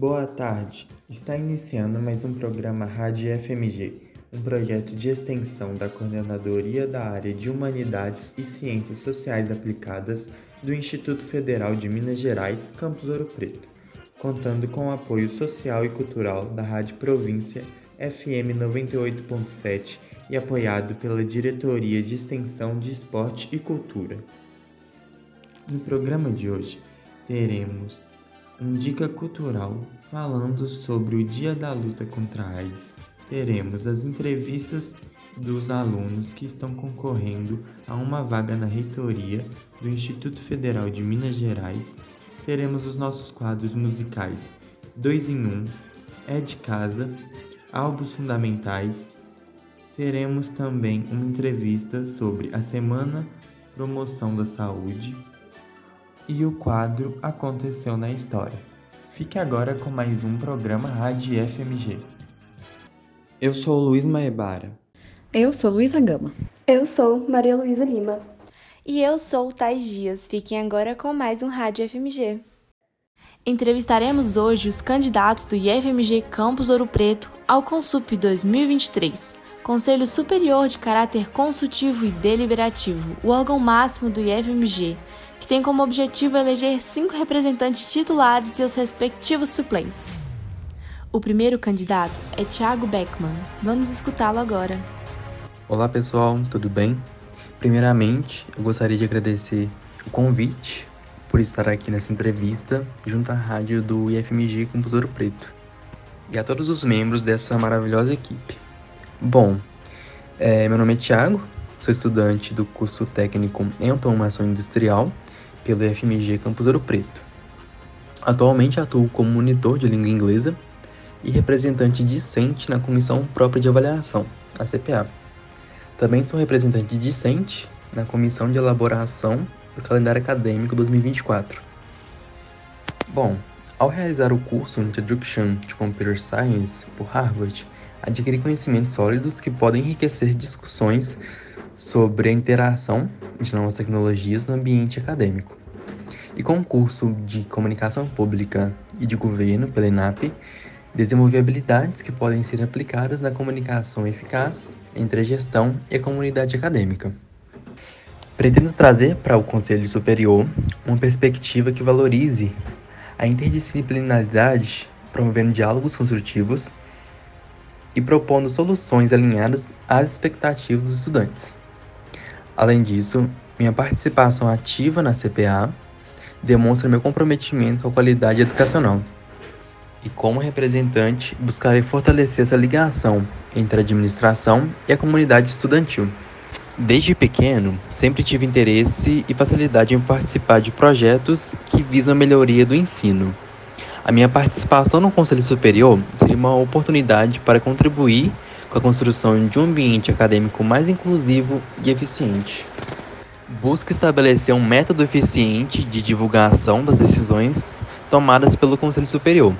Boa tarde. Está iniciando mais um programa Rádio FMG, um projeto de extensão da Coordenadoria da Área de Humanidades e Ciências Sociais Aplicadas do Instituto Federal de Minas Gerais, Campus Ouro Preto, contando com o apoio social e cultural da Rádio Província FM 98.7 e apoiado pela Diretoria de Extensão de Esporte e Cultura. No programa de hoje, teremos um dica cultural falando sobre o Dia da Luta contra a AIDS. Teremos as entrevistas dos alunos que estão concorrendo a uma vaga na reitoria do Instituto Federal de Minas Gerais. Teremos os nossos quadros musicais 2 em 1, um, É de Casa, Álbuns Fundamentais. Teremos também uma entrevista sobre a Semana Promoção da Saúde e o quadro Aconteceu na História. Fique agora com mais um programa Rádio FMG. Eu sou Luiz Maebara. Eu sou Luísa Gama. Eu sou Maria Luísa Lima. E eu sou Thais Dias. Fiquem agora com mais um Rádio FMG. Entrevistaremos hoje os candidatos do IFMG Campus Ouro Preto ao Consup 2023, Conselho Superior de Caráter Consultivo e Deliberativo, o órgão máximo do IFMG, que tem como objetivo eleger cinco representantes titulares e os respectivos suplentes. O primeiro candidato é Thiago Beckman. Vamos escutá-lo agora. Olá pessoal, tudo bem? Primeiramente, eu gostaria de agradecer o convite por estar aqui nessa entrevista junto à rádio do IFMG Campus Ouro Preto e a todos os membros dessa maravilhosa equipe. Bom, é, meu nome é Thiago, sou estudante do curso técnico em automação industrial pelo FMG Campus Ouro Preto. Atualmente atuo como monitor de língua inglesa e representante discente na Comissão Própria de Avaliação, a CPA. Também sou representante discente na Comissão de Elaboração do Calendário Acadêmico 2024. Bom, ao realizar o curso Introduction to Computer Science por Harvard, adquirir conhecimentos sólidos que podem enriquecer discussões sobre a interação de novas tecnologias no ambiente acadêmico. E com o curso de Comunicação Pública e de Governo pela ENAP, desenvolver habilidades que podem ser aplicadas na comunicação eficaz entre a gestão e a comunidade acadêmica. Pretendo trazer para o Conselho Superior uma perspectiva que valorize a interdisciplinaridade, promovendo diálogos construtivos e propondo soluções alinhadas às expectativas dos estudantes. Além disso, minha participação ativa na CPA demonstra meu comprometimento com a qualidade educacional. E como representante, buscarei fortalecer essa ligação entre a administração e a comunidade estudantil. Desde pequeno, sempre tive interesse e facilidade em participar de projetos que visam a melhoria do ensino, a minha participação no Conselho Superior seria uma oportunidade para contribuir com a construção de um ambiente acadêmico mais inclusivo e eficiente. Busco estabelecer um método eficiente de divulgação das decisões tomadas pelo Conselho Superior,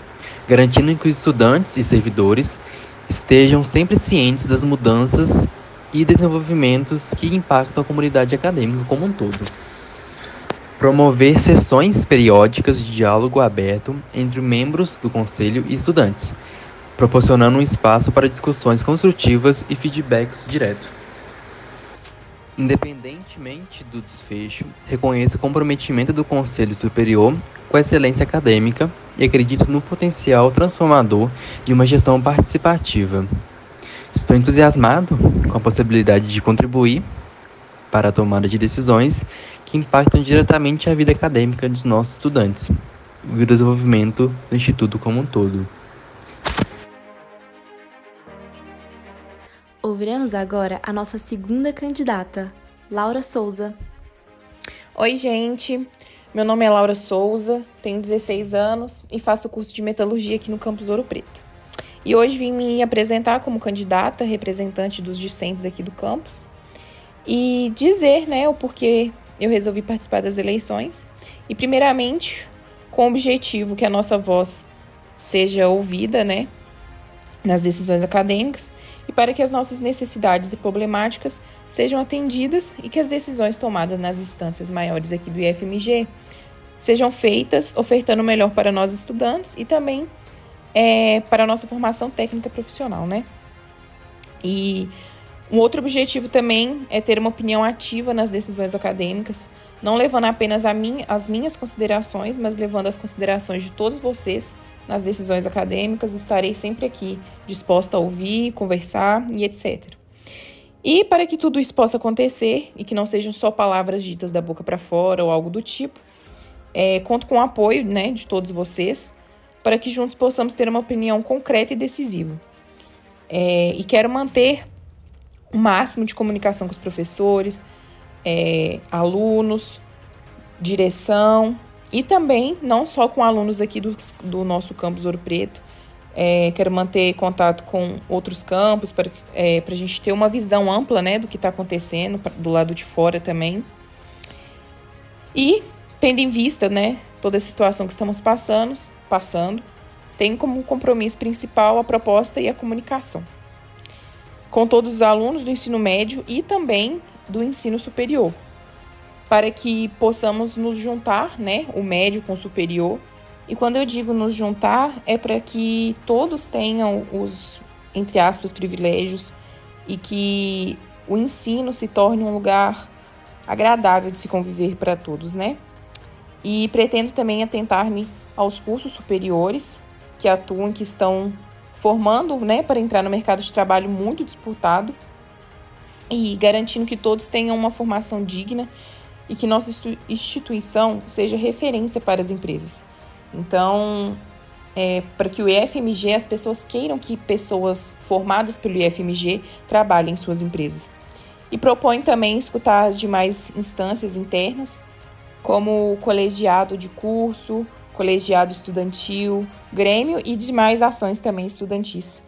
garantindo que os estudantes e servidores estejam sempre cientes das mudanças e desenvolvimentos que impactam a comunidade acadêmica como um todo. Promover sessões periódicas de diálogo aberto entre membros do conselho e estudantes, proporcionando um espaço para discussões construtivas e feedbacks direto. Independentemente do desfecho, reconheço o comprometimento do Conselho Superior com a excelência acadêmica e acredito no potencial transformador de uma gestão participativa. Estou entusiasmado com a possibilidade de contribuir para a tomada de decisões que impactam diretamente a vida acadêmica dos nossos estudantes e o desenvolvimento do Instituto como um todo. Ouviremos agora a nossa segunda candidata, Laura Souza. Oi, gente. Meu nome é Laura Souza, tenho 16 anos e faço o curso de metalurgia aqui no campus Ouro Preto. E hoje vim me apresentar como candidata representante dos discentes aqui do campus e dizer, né, o porquê eu resolvi participar das eleições. E primeiramente, com o objetivo que a nossa voz seja ouvida, né, nas decisões acadêmicas e para que as nossas necessidades e problemáticas sejam atendidas e que as decisões tomadas nas instâncias maiores aqui do IFMG sejam feitas ofertando o melhor para nós estudantes e também é, para a nossa formação técnica profissional, né? E um outro objetivo também é ter uma opinião ativa nas decisões acadêmicas, não levando apenas a as minhas considerações, mas levando as considerações de todos vocês nas decisões acadêmicas. Estarei sempre aqui disposta a ouvir, conversar e etc. E para que tudo isso possa acontecer e que não sejam só palavras ditas da boca para fora ou algo do tipo, é, conto com o apoio né, de todos vocês para que juntos possamos ter uma opinião concreta e decisiva. É, e quero manter o máximo de comunicação com os professores, é, alunos, direção e também não só com alunos aqui do, do nosso campus Ouro Preto. É, quero manter contato com outros campos para é, a gente ter uma visão ampla né, do que está acontecendo do lado de fora também. E, tendo em vista né, toda a situação que estamos passando, passando, tem como compromisso principal a proposta e a comunicação com todos os alunos do ensino médio e também do ensino superior, para que possamos nos juntar, né, o médio com o superior. E quando eu digo nos juntar, é para que todos tenham os, entre aspas, privilégios e que o ensino se torne um lugar agradável de se conviver para todos, né? E pretendo também atentar-me aos cursos superiores que atuam, que estão formando, né, para entrar no mercado de trabalho muito disputado e garantindo que todos tenham uma formação digna e que nossa instituição seja referência para as empresas. Então, é, para que o IFMG, as pessoas queiram que pessoas formadas pelo IFMG trabalhem em suas empresas. E propõe também escutar as demais instâncias internas, como o colegiado de curso, colegiado estudantil, grêmio e demais ações também estudantis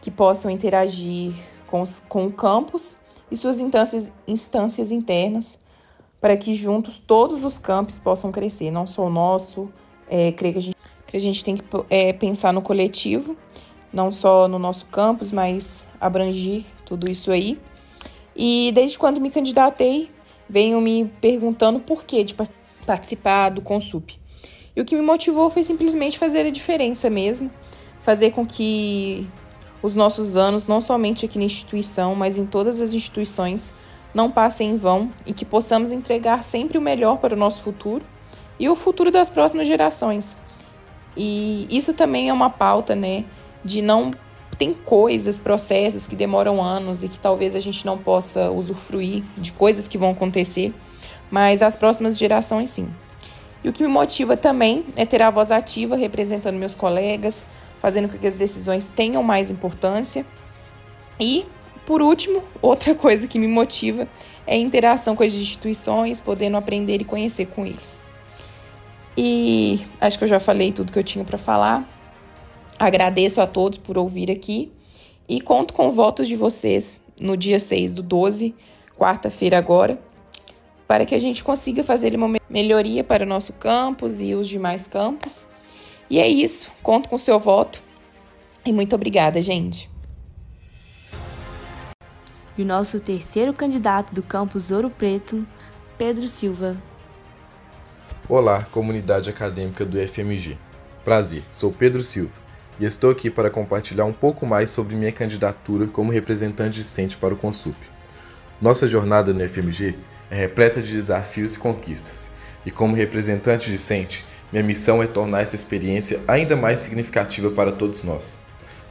que possam interagir com, os, com o campus e suas instâncias, instâncias internas para que juntos todos os campos possam crescer, não só o nosso. É, creio que a gente, que a gente tem que é, pensar no coletivo, não só no nosso campus, mas abrangir tudo isso aí. E desde quando me candidatei, venho me perguntando por que de participar do Consup. E o que me motivou foi simplesmente fazer a diferença mesmo, fazer com que os nossos anos, não somente aqui na instituição, mas em todas as instituições, não passem em vão e que possamos entregar sempre o melhor para o nosso futuro e o futuro das próximas gerações. E isso também é uma pauta, né, de não tem coisas, processos que demoram anos e que talvez a gente não possa usufruir de coisas que vão acontecer, mas as próximas gerações sim. E o que me motiva também é ter a voz ativa representando meus colegas, fazendo com que as decisões tenham mais importância. E, por último, outra coisa que me motiva é a interação com as instituições, podendo aprender e conhecer com eles. E acho que eu já falei tudo que eu tinha para falar. Agradeço a todos por ouvir aqui e conto com votos de vocês no dia 6 do 12, quarta-feira agora, para que a gente consiga fazer uma melhoria para o nosso campus e os demais campos. E é isso, conto com o seu voto e muito obrigada, gente. E o nosso terceiro candidato do campus Ouro Preto, Pedro Silva. Olá, comunidade acadêmica do FMG. Prazer, sou Pedro Silva e estou aqui para compartilhar um pouco mais sobre minha candidatura como representante discente para o Consup. Nossa jornada no FMG é repleta de desafios e conquistas, e como representante discente, minha missão é tornar essa experiência ainda mais significativa para todos nós.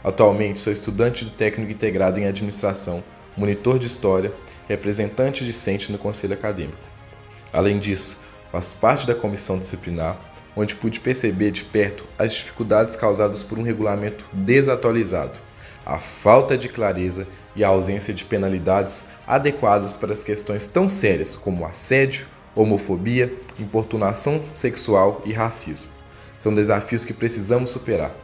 Atualmente sou estudante do técnico integrado em administração, monitor de história, representante discente no conselho acadêmico. Além disso, faço parte da comissão disciplinar, onde pude perceber de perto as dificuldades causadas por um regulamento desatualizado a falta de clareza e a ausência de penalidades adequadas para as questões tão sérias como assédio, homofobia, importunação sexual e racismo. São desafios que precisamos superar.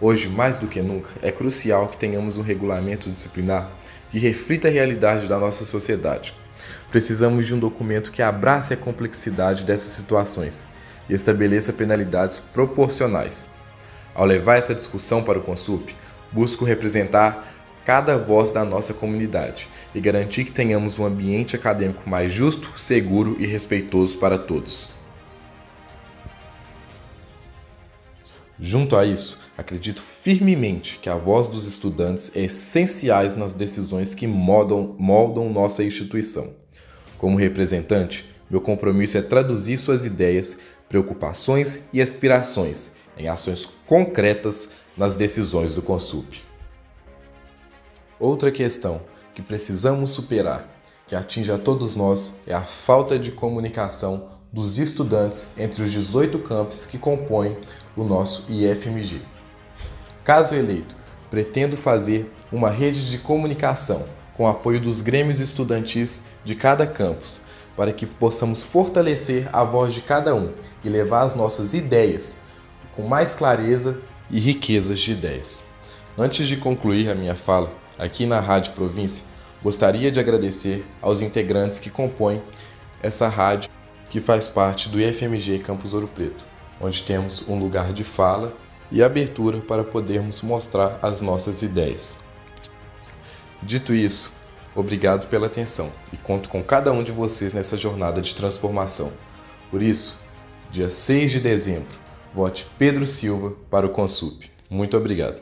Hoje, mais do que nunca, é crucial que tenhamos um regulamento disciplinar que reflita a realidade da nossa sociedade. Precisamos de um documento que abrace a complexidade dessas situações e estabeleça penalidades proporcionais. Ao levar essa discussão para o Consup, busco representar cada voz da nossa comunidade e garantir que tenhamos um ambiente acadêmico mais justo, seguro e respeitoso para todos. Junto a isso, acredito firmemente que a voz dos estudantes é essencial nas decisões que moldam, moldam nossa instituição. Como representante, meu compromisso é traduzir suas ideias, preocupações e aspirações em ações concretas nas decisões do Consup. Outra questão que precisamos superar, que atinge a todos nós, é a falta de comunicação dos estudantes entre os 18 campos que compõem o nosso IFMG. Caso eleito, pretendo fazer uma rede de comunicação com o apoio dos grêmios estudantis de cada campus, para que possamos fortalecer a voz de cada um e levar as nossas ideias com mais clareza e riquezas de ideias. Antes de concluir a minha fala, aqui na Rádio Província, gostaria de agradecer aos integrantes que compõem essa rádio que faz parte do IFMG Campus Ouro Preto, onde temos um lugar de fala e abertura para podermos mostrar as nossas ideias. Dito isso, obrigado pela atenção e conto com cada um de vocês nessa jornada de transformação. Por isso, dia 6 de dezembro, vote Pedro Silva para o Consup. Muito obrigado.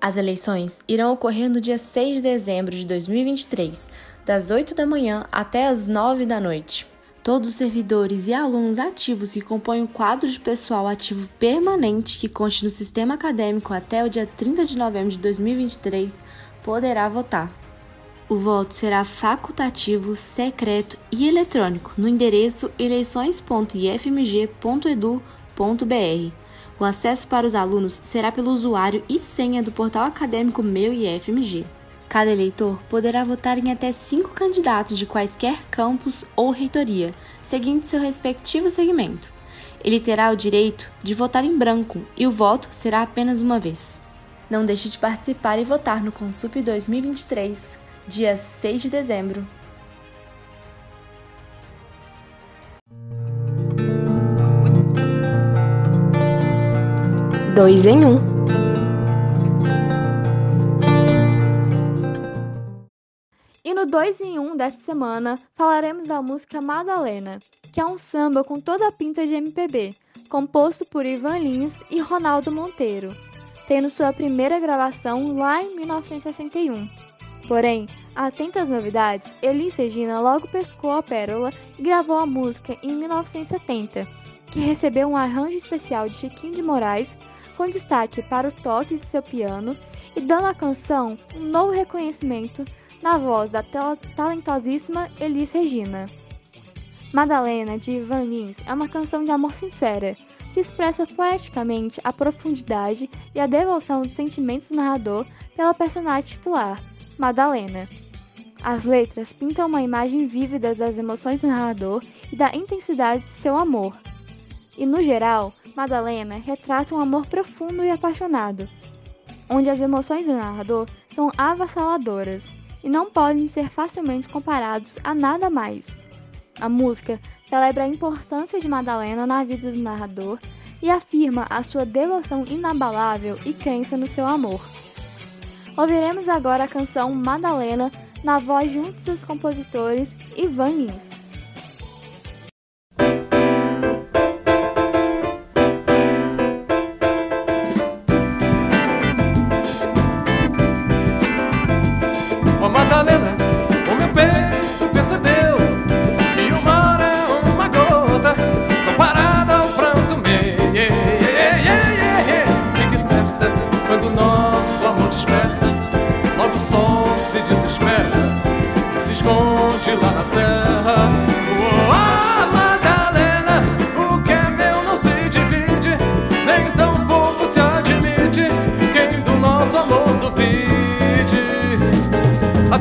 As eleições irão ocorrer no dia 6 de dezembro de 2023, das 8 da manhã até as 9 da noite. Todos os servidores e alunos ativos que compõem o quadro de pessoal ativo permanente que conste no sistema acadêmico até o dia 30 de novembro de 2023 poderá votar. O voto será facultativo, secreto e eletrônico no endereço eleições.ifmg.edu.br. O acesso para os alunos será pelo usuário e senha do portal acadêmico Meu IFMG. Cada eleitor poderá votar em até cinco candidatos de quaisquer campus ou reitoria, seguindo seu respectivo segmento. Ele terá o direito de votar em branco e o voto será apenas uma vez. Não deixe de participar e votar no Consup 2023, dia 6 de dezembro. Dois em um. E no 2 em 1 um dessa semana falaremos da música Madalena, que é um samba com toda a pinta de MPB, composto por Ivan Lins e Ronaldo Monteiro, tendo sua primeira gravação lá em 1961. Porém, atento às novidades, Elis Regina logo pescou a pérola e gravou a música em 1970, que recebeu um arranjo especial de Chiquinho de Moraes, com destaque para o toque de seu piano e dando à canção um novo reconhecimento na voz da talentosíssima Elis Regina. Madalena, de Ivan Lins, é uma canção de amor sincera, que expressa poeticamente a profundidade e a devoção dos sentimentos do narrador pela personagem titular, Madalena. As letras pintam uma imagem vívida das emoções do narrador e da intensidade de seu amor. E, no geral, Madalena retrata um amor profundo e apaixonado, onde as emoções do narrador são avassaladoras e não podem ser facilmente comparados a nada mais. A música celebra a importância de Madalena na vida do narrador e afirma a sua devoção inabalável e crença no seu amor. Ouviremos agora a canção Madalena na voz de um de seus compositores, Ivan Lins.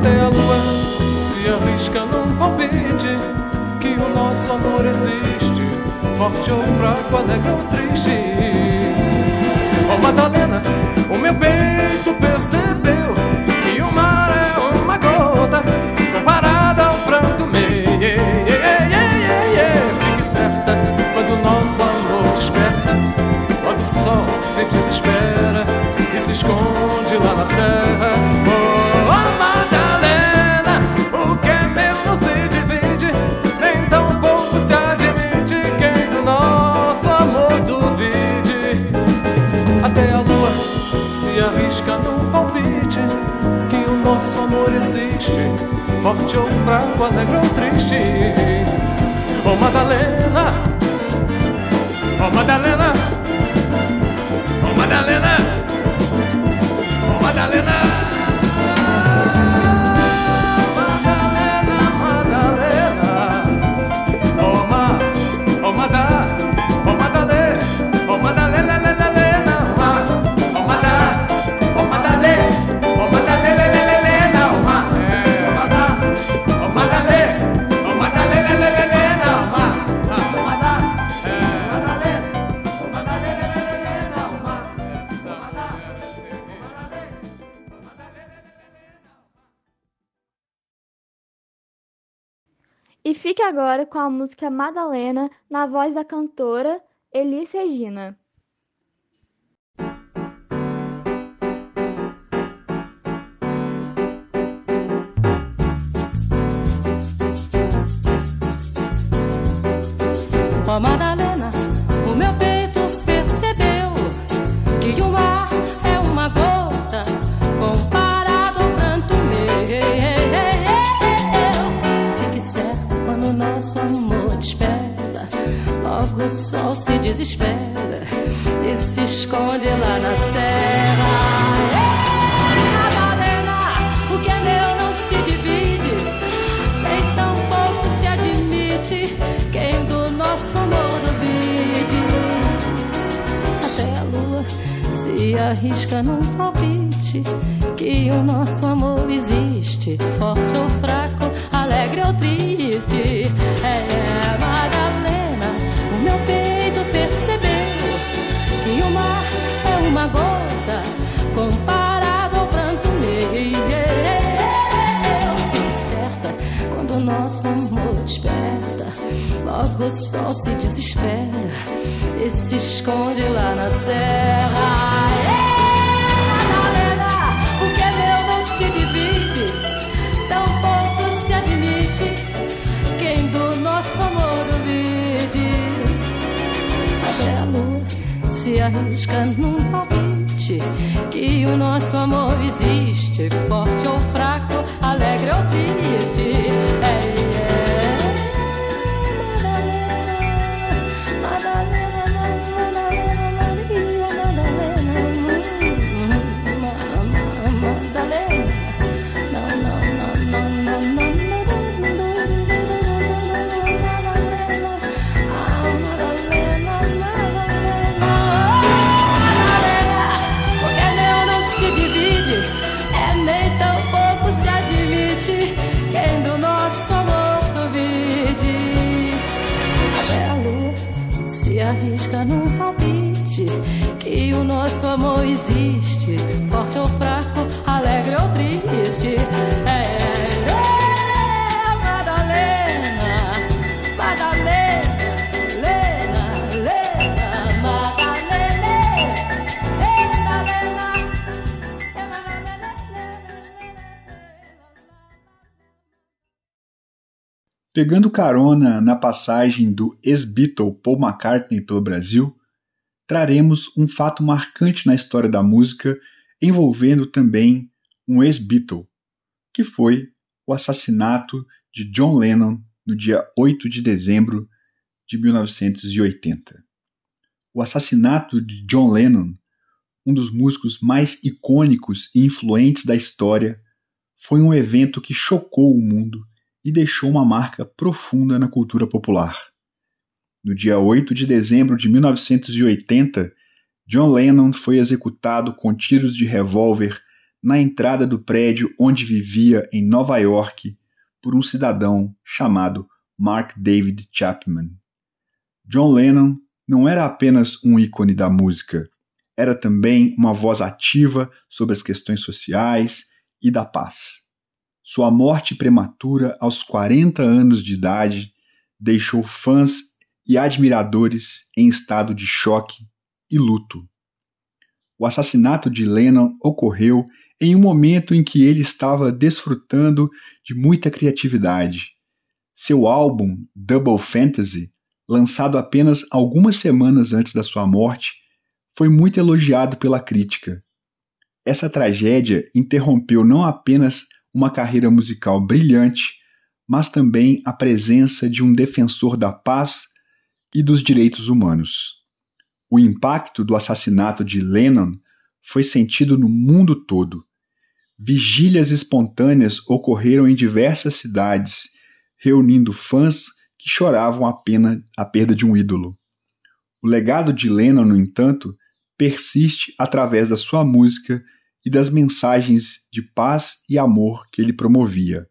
Até a lua se arrisca num palpite Que o nosso amor existe. Forte ou fraco, alegre ou triste. Oh, Madalena, o meu peito forte ou fraco, alegre ou triste. Oh Madalena, oh Madalena, oh Madalena, oh Madalena. Agora com a música Madalena, na voz da cantora Elis Regina. Pegando carona na passagem do ex-Beatle Paul McCartney pelo Brasil, traremos um fato marcante na história da música envolvendo também um ex-Beatle, que foi o assassinato de John Lennon no dia 8 de dezembro de 1980. O assassinato de John Lennon, um dos músicos mais icônicos e influentes da história, foi um evento que chocou o mundo e deixou uma marca profunda na cultura popular. No dia 8 de dezembro de 1980, John Lennon foi executado com tiros de revólver na entrada do prédio onde vivia em Nova York por um cidadão chamado Mark David Chapman. John Lennon não era apenas um ícone da música, era também uma voz ativa sobre as questões sociais e da paz. Sua morte prematura aos 40 anos de idade deixou fãs e admiradores em estado de choque e luto. O assassinato de Lennon ocorreu em um momento em que ele estava desfrutando de muita criatividade. Seu álbum Double Fantasy, lançado apenas algumas semanas antes da sua morte, foi muito elogiado pela crítica. Essa tragédia interrompeu não apenas uma carreira musical brilhante, mas também a presença de um defensor da paz e dos direitos humanos. O impacto do assassinato de Lennon foi sentido no mundo todo. Vigílias espontâneas ocorreram em diversas cidades, reunindo fãs que choravam a, pena, a perda de um ídolo. O legado de Lennon, no entanto, persiste através da sua música e das mensagens de paz e amor que ele promovia.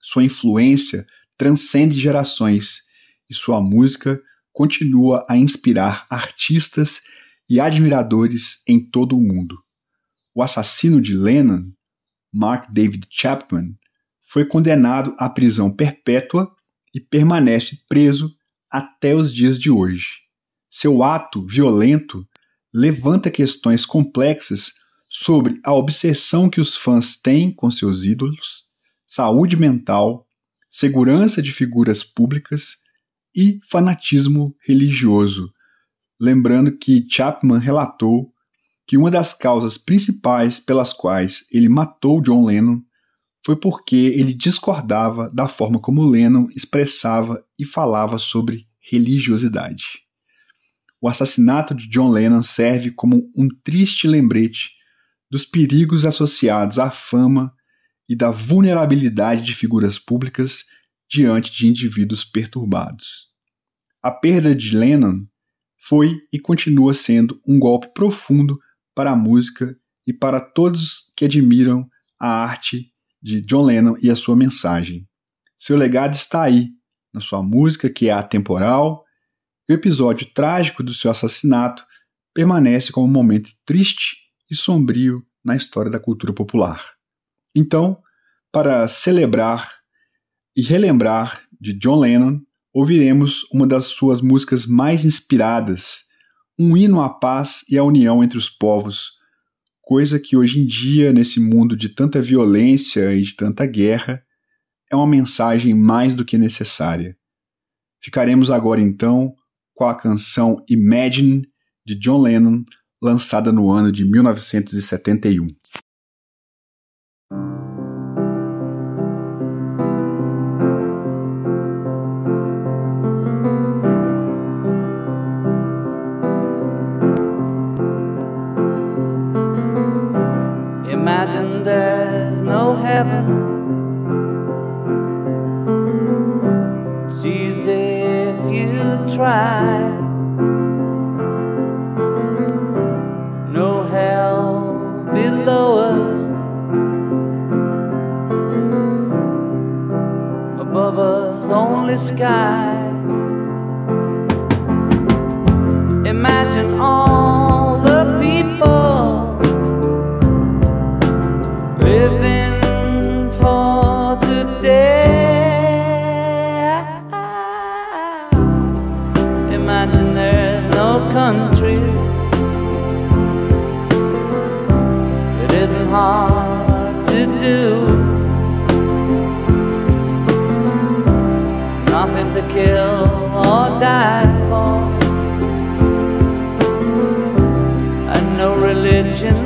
Sua influência transcende gerações e sua música continua a inspirar artistas e admiradores em todo o mundo. O assassino de Lennon, Mark David Chapman, foi condenado à prisão perpétua e permanece preso até os dias de hoje. Seu ato violento levanta questões complexas sobre a obsessão que os fãs têm com seus ídolos, saúde mental, segurança de figuras públicas e fanatismo religioso. Lembrando que Chapman relatou que uma das causas principais pelas quais ele matou John Lennon foi porque ele discordava da forma como Lennon expressava e falava sobre religiosidade. O assassinato de John Lennon serve como um triste lembrete dos perigos associados à fama e da vulnerabilidade de figuras públicas diante de indivíduos perturbados. A perda de Lennon foi e continua sendo um golpe profundo para a música e para todos que admiram a arte de John Lennon e a sua mensagem. Seu legado está aí, na sua música, que é atemporal, e o episódio trágico do seu assassinato permanece como um momento triste e sombrio na história da cultura popular. Então, para celebrar e relembrar de John Lennon, ouviremos uma das suas músicas mais inspiradas, um hino à paz e à união entre os povos, coisa que hoje em dia, nesse mundo de tanta violência e de tanta guerra, é uma mensagem mais do que necessária. Ficaremos agora então com a canção Imagine de John Lennon, lançada no ano de 1971. Imagine there's no heaven. It's easy if you try. Only sky. Imagine all the people living for today. Imagine there's no countries. It isn't hard to do. Kill or die for. And no religion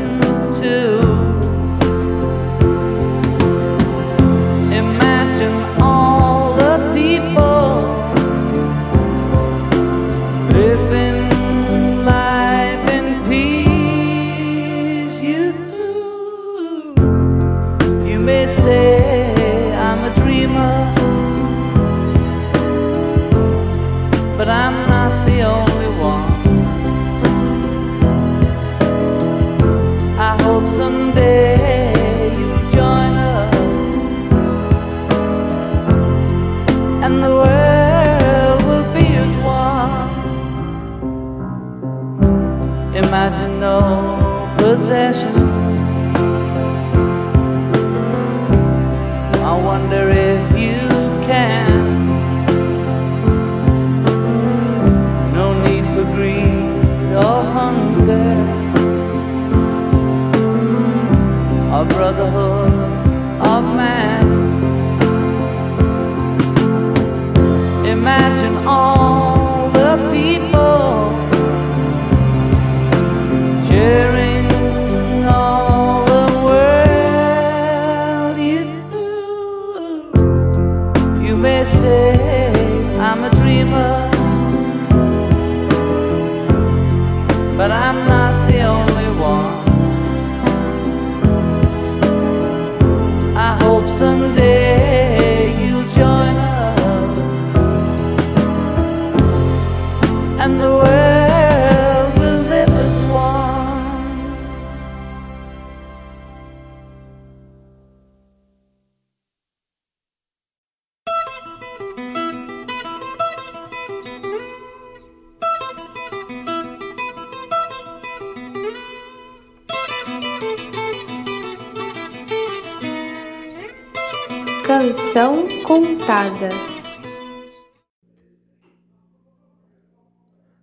contada.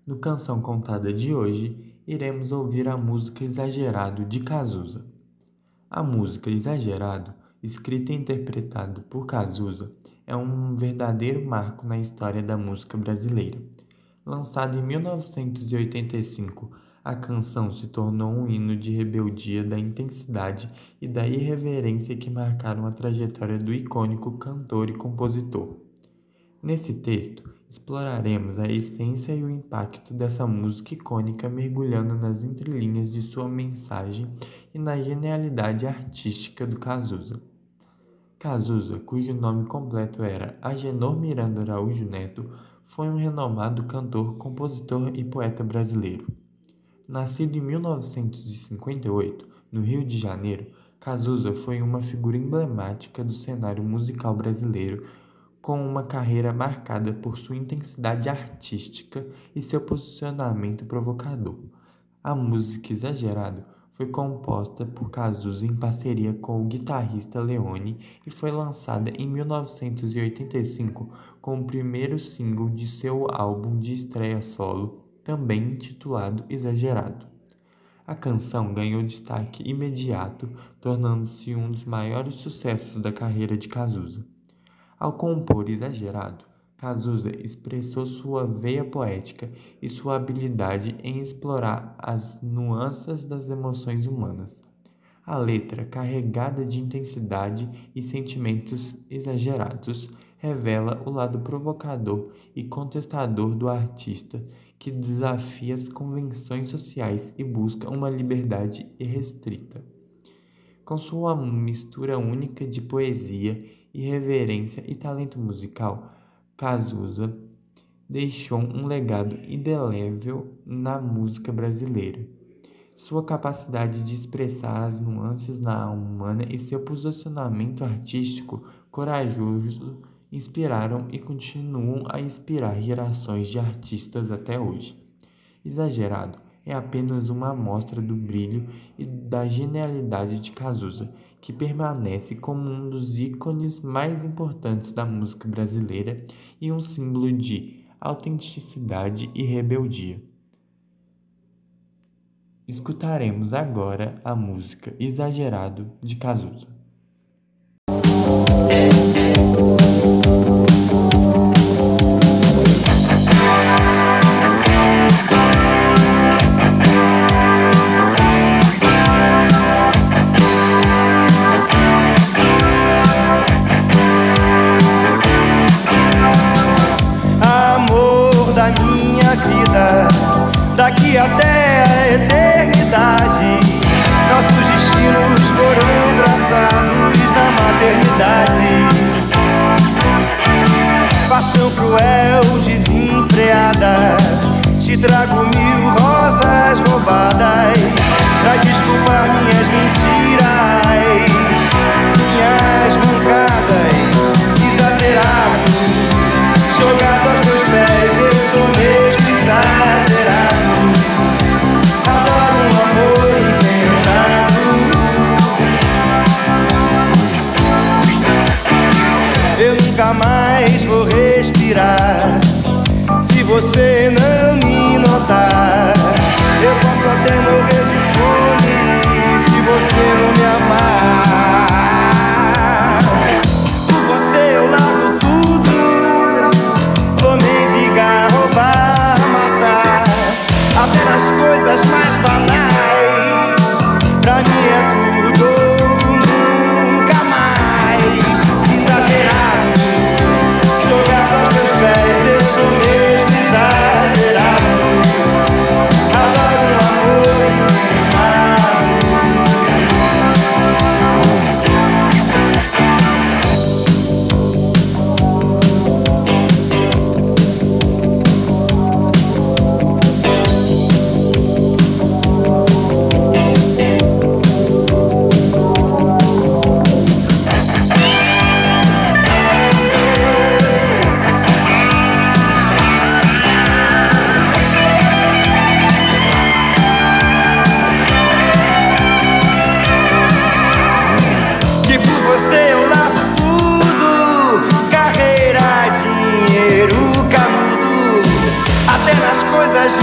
No Canção Contada de hoje, iremos ouvir a música Exagerado de Cazuza. A música Exagerado, escrita e interpretada por Cazuza, é um verdadeiro marco na história da música brasileira. Lançada em 1985, a canção se tornou um hino de rebeldia da intensidade e da irreverência que marcaram a trajetória do icônico cantor e compositor. Nesse texto, exploraremos a essência e o impacto dessa música icônica mergulhando nas entrelinhas de sua mensagem e na genialidade artística do Cazuza. Cazuza, cujo nome completo era Agenor Miranda Araújo Neto, foi um renomado cantor, compositor e poeta brasileiro. Nascido em 1958, no Rio de Janeiro, Cazuza foi uma figura emblemática do cenário musical brasileiro, com uma carreira marcada por sua intensidade artística e seu posicionamento provocador. A música Exagerado foi composta por Cazuza em parceria com o guitarrista Leone e foi lançada em 1985 como o primeiro single de seu álbum de estreia solo, também intitulado Exagerado. A canção ganhou destaque imediato, tornando-se um dos maiores sucessos da carreira de Cazuza. Ao compor Exagerado, Cazuza expressou sua veia poética e sua habilidade em explorar as nuances das emoções humanas. A letra, carregada de intensidade e sentimentos exagerados, revela o lado provocador e contestador do artista que desafia as convenções sociais e busca uma liberdade irrestrita. Com sua mistura única de poesia, irreverência e talento musical, Cazuza deixou um legado indelével na música brasileira. Sua capacidade de expressar as nuances na alma humana e seu posicionamento artístico corajoso inspiraram e continuam a inspirar gerações de artistas até hoje. Exagerado é apenas uma amostra do brilho e da genialidade de Cazuza, que permanece como um dos ícones mais importantes da música brasileira e um símbolo de autenticidade e rebeldia. Escutaremos agora a música Exagerado de Cazuza. Vida, daqui até a eternidade. Nossos destinos foram traçados na maternidade. Paixão cruel, desenfreada. Te trago mil rosas roubadas pra desculpar minhas mentiras, minhas mancadas, se você não me notar. Eu posso até morrer.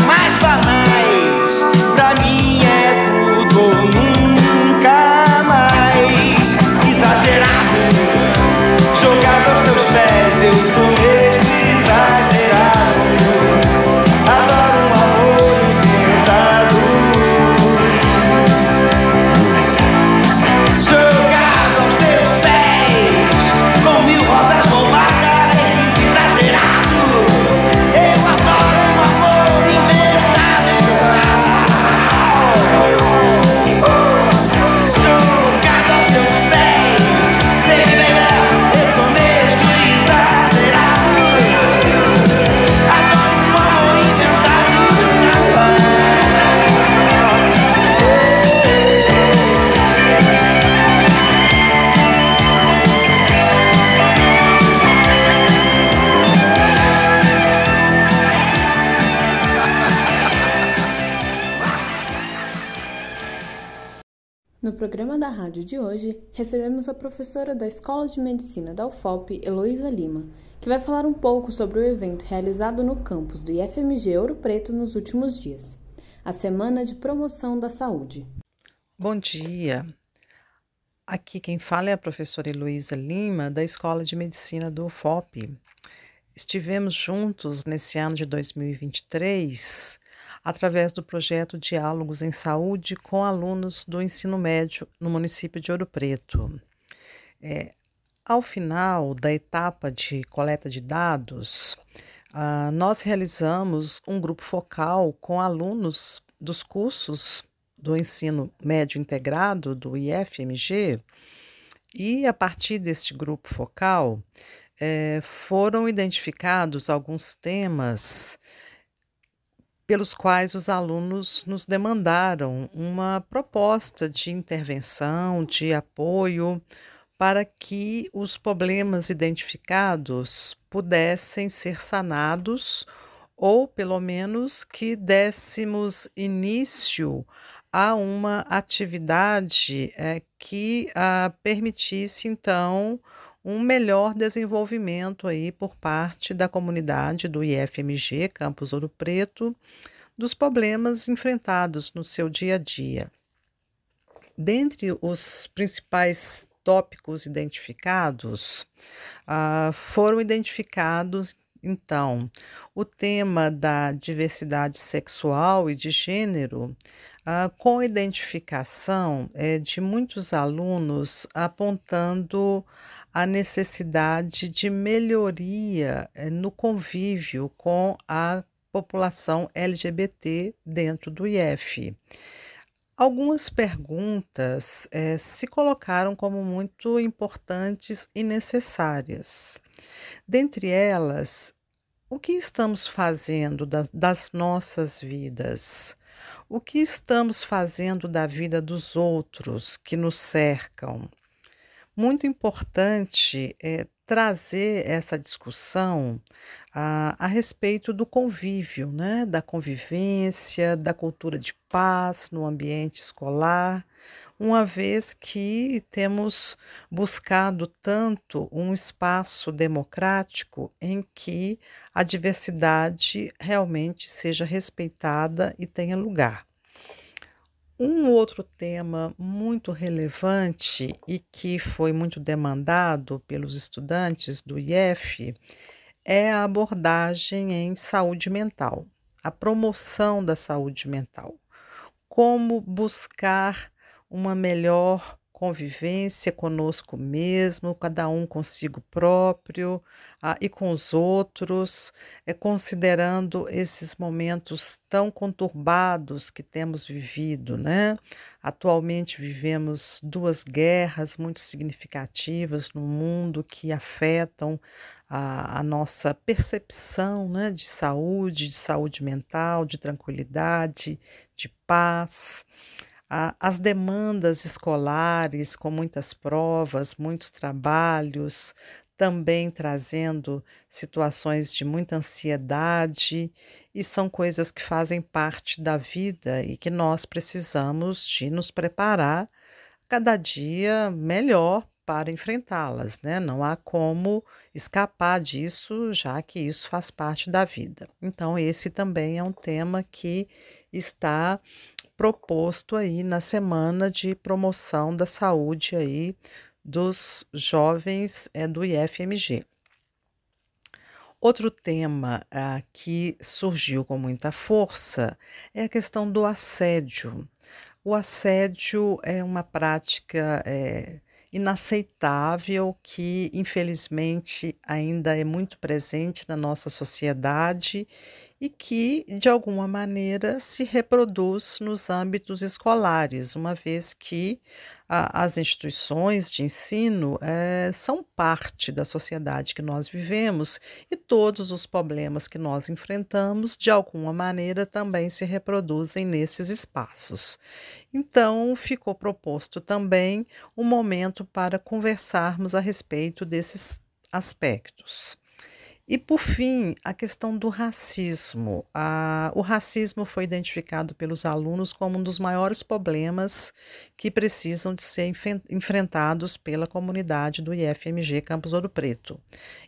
Mais banais. Rádio de hoje, recebemos a professora da Escola de Medicina da UFOP, Heloísa Lima, que vai falar um pouco sobre o evento realizado no campus do IFMG Ouro Preto nos últimos dias, a Semana de Promoção da Saúde. Bom dia. Aqui quem fala é a professora Heloísa Lima, da Escola de Medicina do UFOP. Estivemos juntos nesse ano de 2023 através do projeto Diálogos em Saúde com alunos do ensino médio no município de Ouro Preto. É, ao final da etapa de coleta de dados, ah, nós realizamos um grupo focal com alunos dos cursos do ensino médio integrado do IFMG, e a partir deste grupo focal eh, foram identificados alguns temas pelos quais os alunos nos demandaram uma proposta de intervenção, de apoio, para que os problemas identificados pudessem ser sanados ou, pelo menos, que dessemos início a uma atividade é, que ah, permitisse, então, um melhor desenvolvimento aí por parte da comunidade do IFMG Campus Ouro Preto dos problemas enfrentados no seu dia a dia. Dentre os principais tópicos identificados, ah, foram identificados então o tema da diversidade sexual e de gênero, ah, com identificação eh, de muitos alunos apontando a necessidade de melhoria eh, no convívio com a população LGBT dentro do IF. Algumas perguntas eh, se colocaram como muito importantes e necessárias. Dentre elas, o que estamos fazendo da, das nossas vidas? O que estamos fazendo da vida dos outros que nos cercam? Muito importante é trazer essa discussão a, a respeito do convívio, né? da convivência, da cultura de paz no ambiente escolar, uma vez que temos buscado tanto um espaço democrático em que a diversidade realmente seja respeitada e tenha lugar. Um outro tema muito relevante e que foi muito demandado pelos estudantes do IF é a abordagem em saúde mental, a promoção da saúde mental. Como buscar uma melhor convivência conosco mesmo, cada um consigo próprio ah, e com os outros, é, considerando esses momentos tão conturbados que temos vivido, né? Atualmente vivemos duas guerras muito significativas no mundo que afetam a, a nossa percepção né, de saúde, de saúde mental, de tranquilidade, de paz as demandas escolares, com muitas provas, muitos trabalhos, também trazendo situações de muita ansiedade, e são coisas que fazem parte da vida e que nós precisamos de nos preparar cada dia melhor para enfrentá-las, né? Não há como escapar disso, já que isso faz parte da vida. Então, esse também é um tema que está proposto aí na semana de promoção da saúde aí dos jovens é, do IFMG. Outro tema ah, que surgiu com muita força é a questão do assédio. O assédio é uma prática é, inaceitável que, infelizmente, ainda é muito presente na nossa sociedade e que, de alguma maneira, se reproduz nos âmbitos escolares, uma vez que a, as instituições de ensino é, são parte da sociedade que nós vivemos e todos os problemas que nós enfrentamos, de alguma maneira, também se reproduzem nesses espaços. Então, ficou proposto também um momento para conversarmos a respeito desses aspectos. E, por fim, a questão do racismo. o racismo foi identificado pelos alunos como um dos maiores problemas que precisam de ser enfrentados pela comunidade do IFMG Campus Ouro Preto.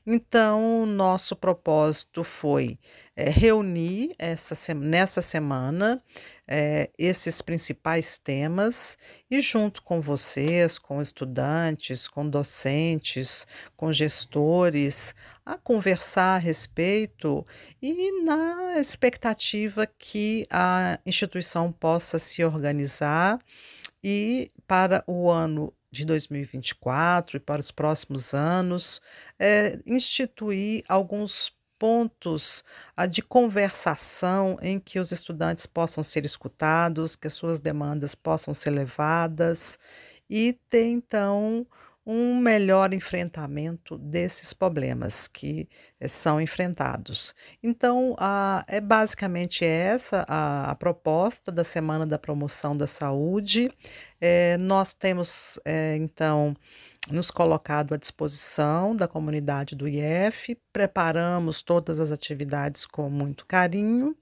Então, nosso propósito foi é, reunir essa, nessa semana é, esses principais temas e, junto com vocês, com estudantes, com docentes, com gestores, a conversar a respeito e na expectativa que a instituição possa se organizar e para o ano de 2024 e para os próximos anos, é, instituir alguns pontos de conversação em que os estudantes possam ser escutados, que as suas demandas possam ser levadas e ter então um melhor enfrentamento desses problemas que eh, são enfrentados. Então, a, é basicamente essa a, a, proposta da Semana da Promoção da Saúde. É, nós temos, é, então, nos colocado à disposição da comunidade do IF, preparamos todas as atividades com muito carinho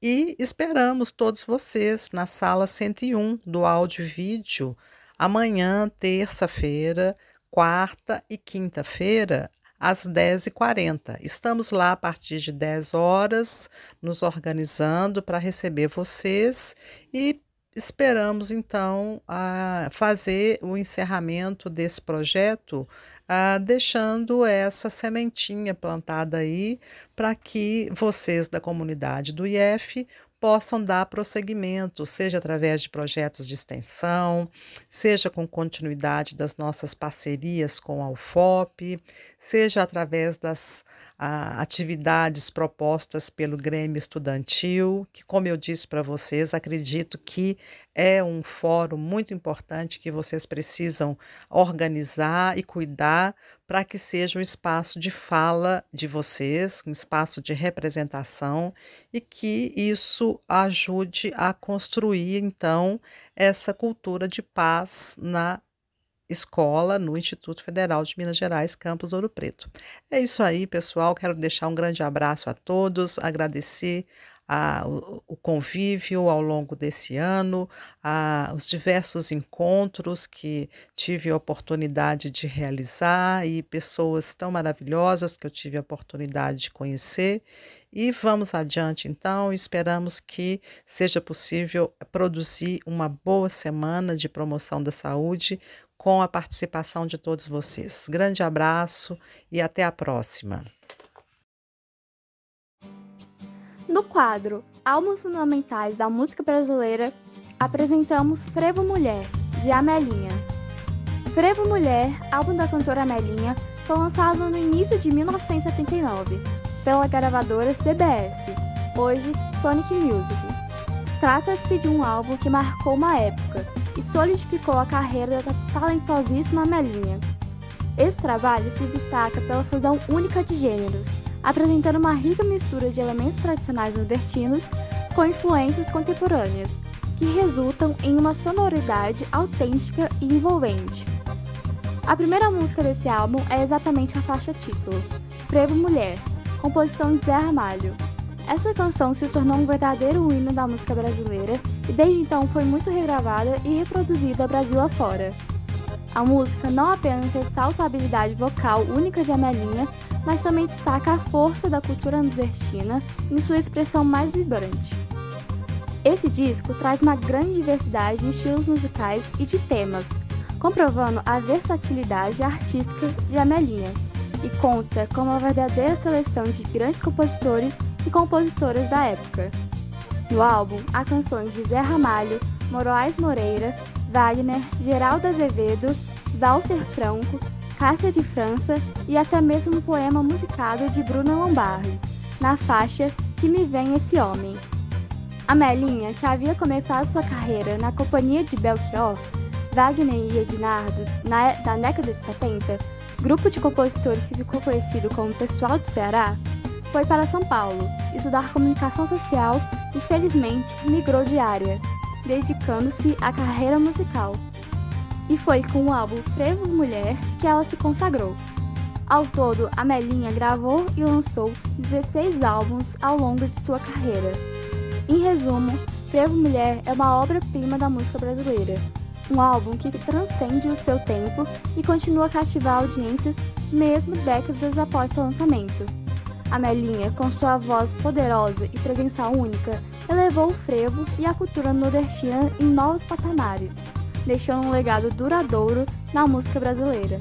e esperamos todos vocês na sala 101 do áudio e vídeo amanhã, terça-feira, quarta e quinta-feira, às 10h40. Estamos lá a partir de 10 horas, nos organizando para receber vocês e esperamos então a fazer o encerramento desse projeto, a, deixando essa sementinha plantada aí para que vocês da comunidade do IF possam dar prosseguimento, seja através de projetos de extensão, seja com continuidade das nossas parcerias com a UFOP, seja através das atividades propostas pelo Grêmio Estudantil, que, como eu disse para vocês, acredito que é um fórum muito importante que vocês precisam organizar e cuidar para que seja um espaço de fala de vocês, um espaço de representação e que isso ajude a construir, então, essa cultura de paz na escola no Instituto Federal de Minas Gerais, campus Ouro Preto. É isso aí, pessoal. Quero deixar um grande abraço a todos, agradecer a, o, convívio ao longo desse ano, a, os diversos encontros que tive a oportunidade de realizar e pessoas tão maravilhosas que eu tive a oportunidade de conhecer. E vamos adiante, então, esperamos que seja possível produzir uma boa semana de promoção da saúde com a participação de todos vocês. Grande abraço e até a próxima. No quadro Álbuns Fundamentais da Música Brasileira, apresentamos Frevo Mulher, de Amelinha. Frevo Mulher, álbum da cantora Amelinha, foi lançado no início de 1979 pela gravadora CBS, hoje Sonic Music. Trata-se de um álbum que marcou uma época e solidificou a carreira da talentosíssima Melinha. Esse trabalho se destaca pela fusão única de gêneros, apresentando uma rica mistura de elementos tradicionais nordestinos com influências contemporâneas, que resultam em uma sonoridade autêntica e envolvente. A primeira música desse álbum é exatamente a faixa título, Frevo Mulher, composição de Zé Ramalho, essa canção se tornou um verdadeiro hino da música brasileira e desde então foi muito regravada e reproduzida Brasil afora. A música não apenas ressalta a habilidade vocal única de Amelinha, mas também destaca a força da cultura nordestina em sua expressão mais vibrante. Esse disco traz uma grande diversidade de estilos musicais e de temas, comprovando a versatilidade artística de Amelinha, e conta com uma verdadeira seleção de grandes compositores e compositoras da época. No álbum, há canções de Zé Ramalho, Moraes Moreira, Wagner, Geraldo Azevedo, Walter Franco, Cássia de França e até mesmo um poema musicado de Bruna Lombardi, na faixa Que Me Vem Esse Homem. A Melinha, que havia começado sua carreira na companhia de Belchior, Wagner e Ednardo, na, da década de 70, grupo de compositores que ficou conhecido como Pessoal do Ceará, foi para São Paulo estudar comunicação social e, felizmente, migrou de área, dedicando-se à carreira musical. E foi com o álbum Frevo Mulher que ela se consagrou. Ao todo, a Melinha gravou e lançou 16 álbuns ao longo de sua carreira. Em resumo, Frevo Mulher é uma obra-prima da música brasileira. Um álbum que transcende o seu tempo e continua a cativar audiências mesmo décadas após seu lançamento. A Melinha, com sua voz poderosa e presença única, elevou o frevo e a cultura nordestina em novos patamares, deixando um legado duradouro na música brasileira.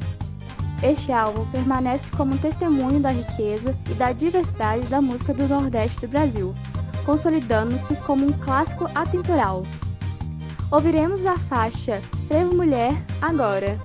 Este álbum permanece como um testemunho da riqueza e da diversidade da música do Nordeste do Brasil, consolidando-se como um clássico atemporal. Ouviremos a faixa Frevo Mulher agora.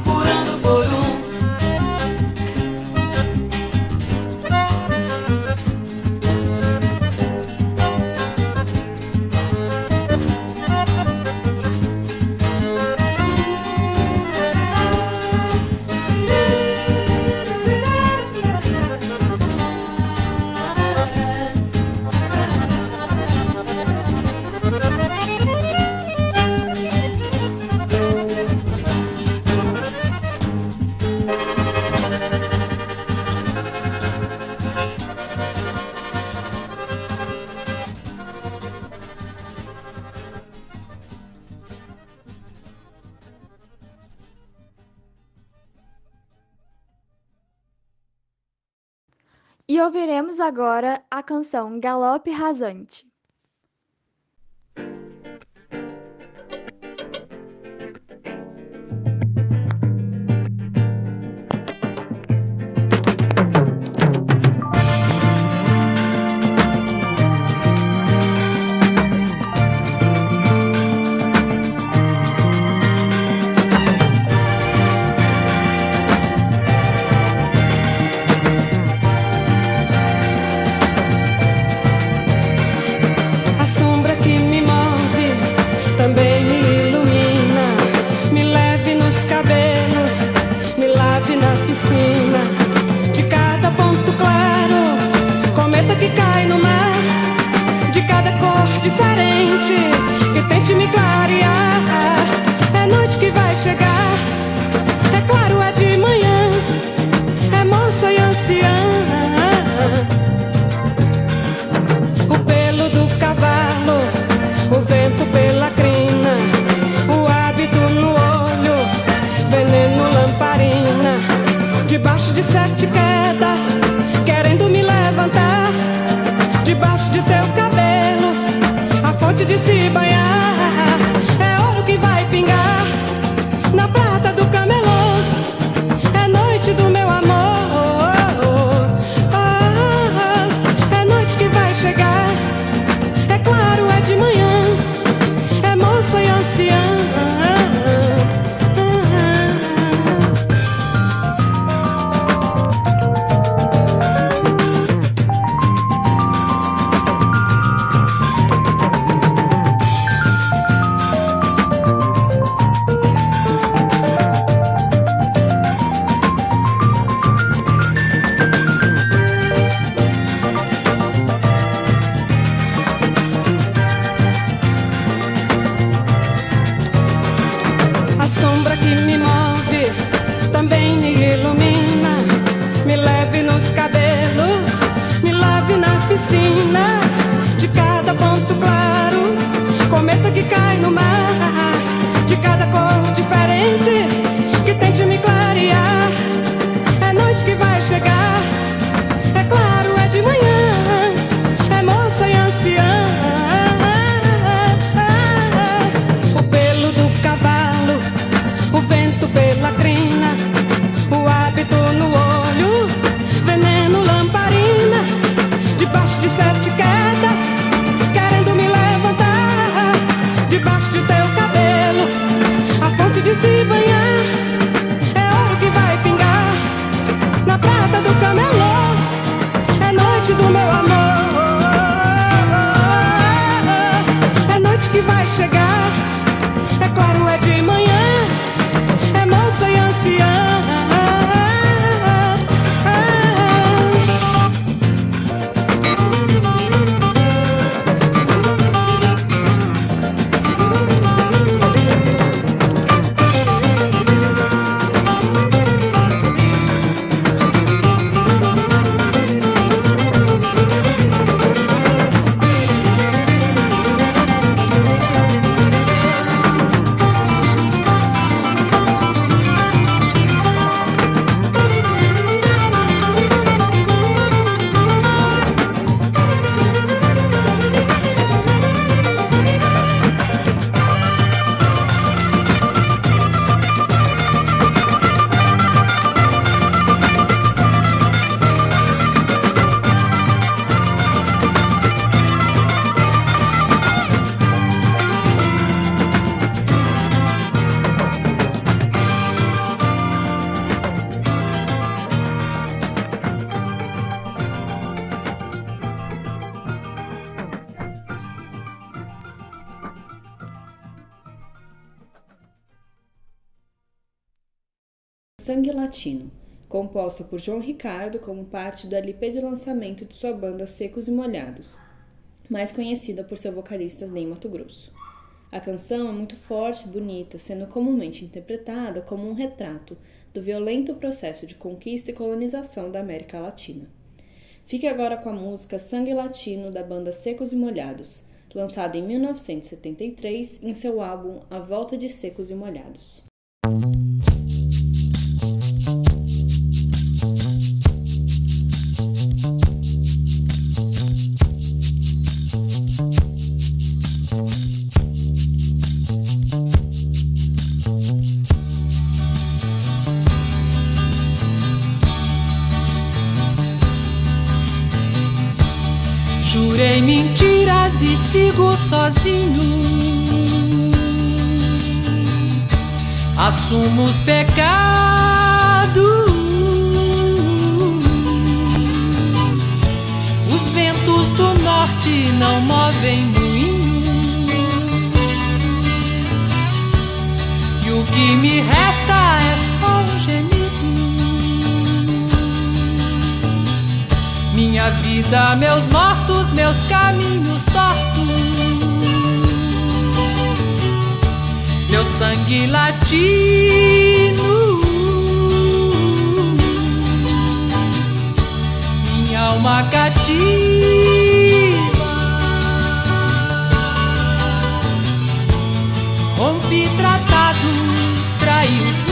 procurando agora a canção Galope Rasante. Sangue Latino, composta por João Ricardo como parte do LP de lançamento de sua banda Secos e Molhados, mais conhecida por seu vocalista Ney Mato Grosso. A canção é muito forte e bonita, sendo comumente interpretada como um retrato do violento processo de conquista e colonização da América Latina. Fique agora com a música Sangue Latino da banda Secos e Molhados, lançada em 1973 em seu álbum A Volta de Secos e Molhados. Os ventos do norte não movem moinho. E o que me resta é só um gemido. Minha vida, meus mortos, meus caminhos tortos. Meu sangue latino. Alma cativa. Rompi tratados, traí os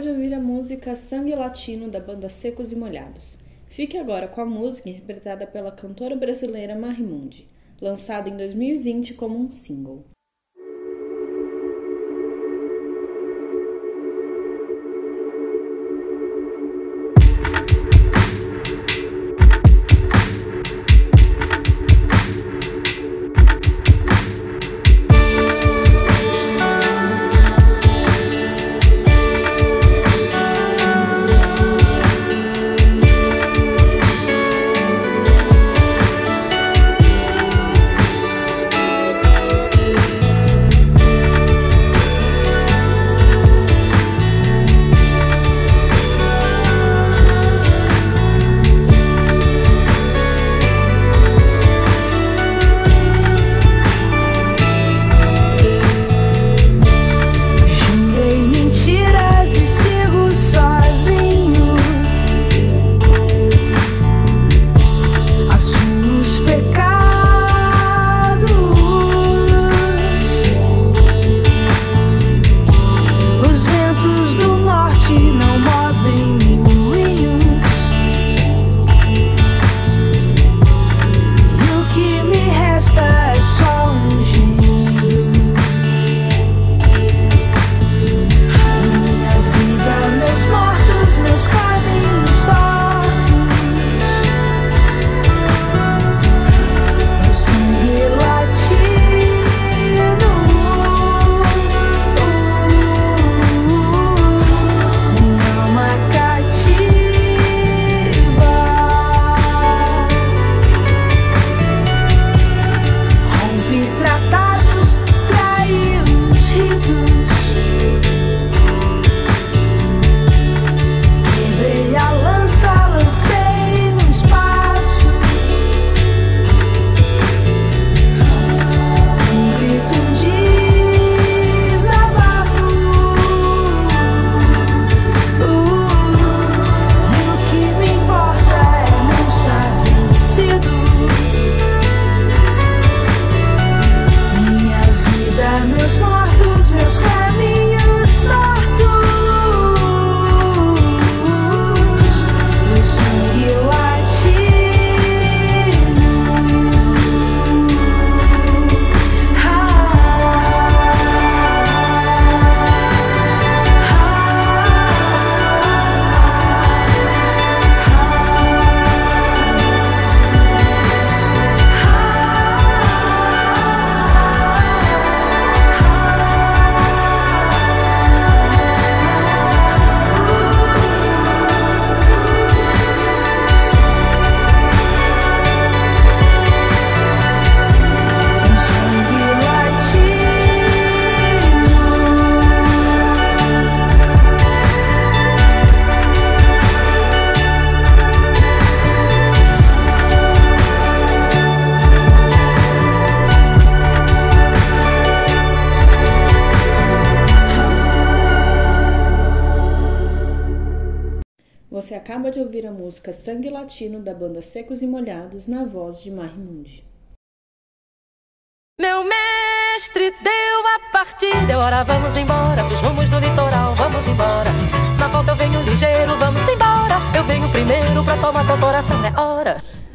acaba de ouvir a música Sangue Latino da banda Secos e Molhados. Fique agora com a música interpretada pela cantora brasileira Marimundi, lançada em 2020 como um single. Música Sangue Latino da banda Secos e Molhados na voz de Marimundi. Meu mestre deu a partida, hora vamos embora, pros rumos do litoral, vamos embora. Na volta eu venho ligeiro, vamos embora. Eu venho primeiro pra tomar teu coração, é hora.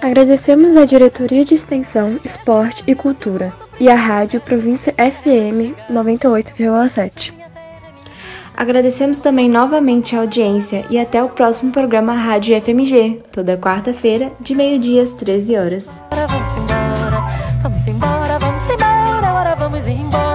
Agradecemos à Diretoria de Extensão, Esporte e Cultura e à Rádio Província FM 98,7. Agradecemos também novamente a audiência e até o próximo programa Rádio FMG, toda quarta-feira, de meio-dia às 13 horas. Vamos embora, vamos embora, vamos embora, agora vamos embora.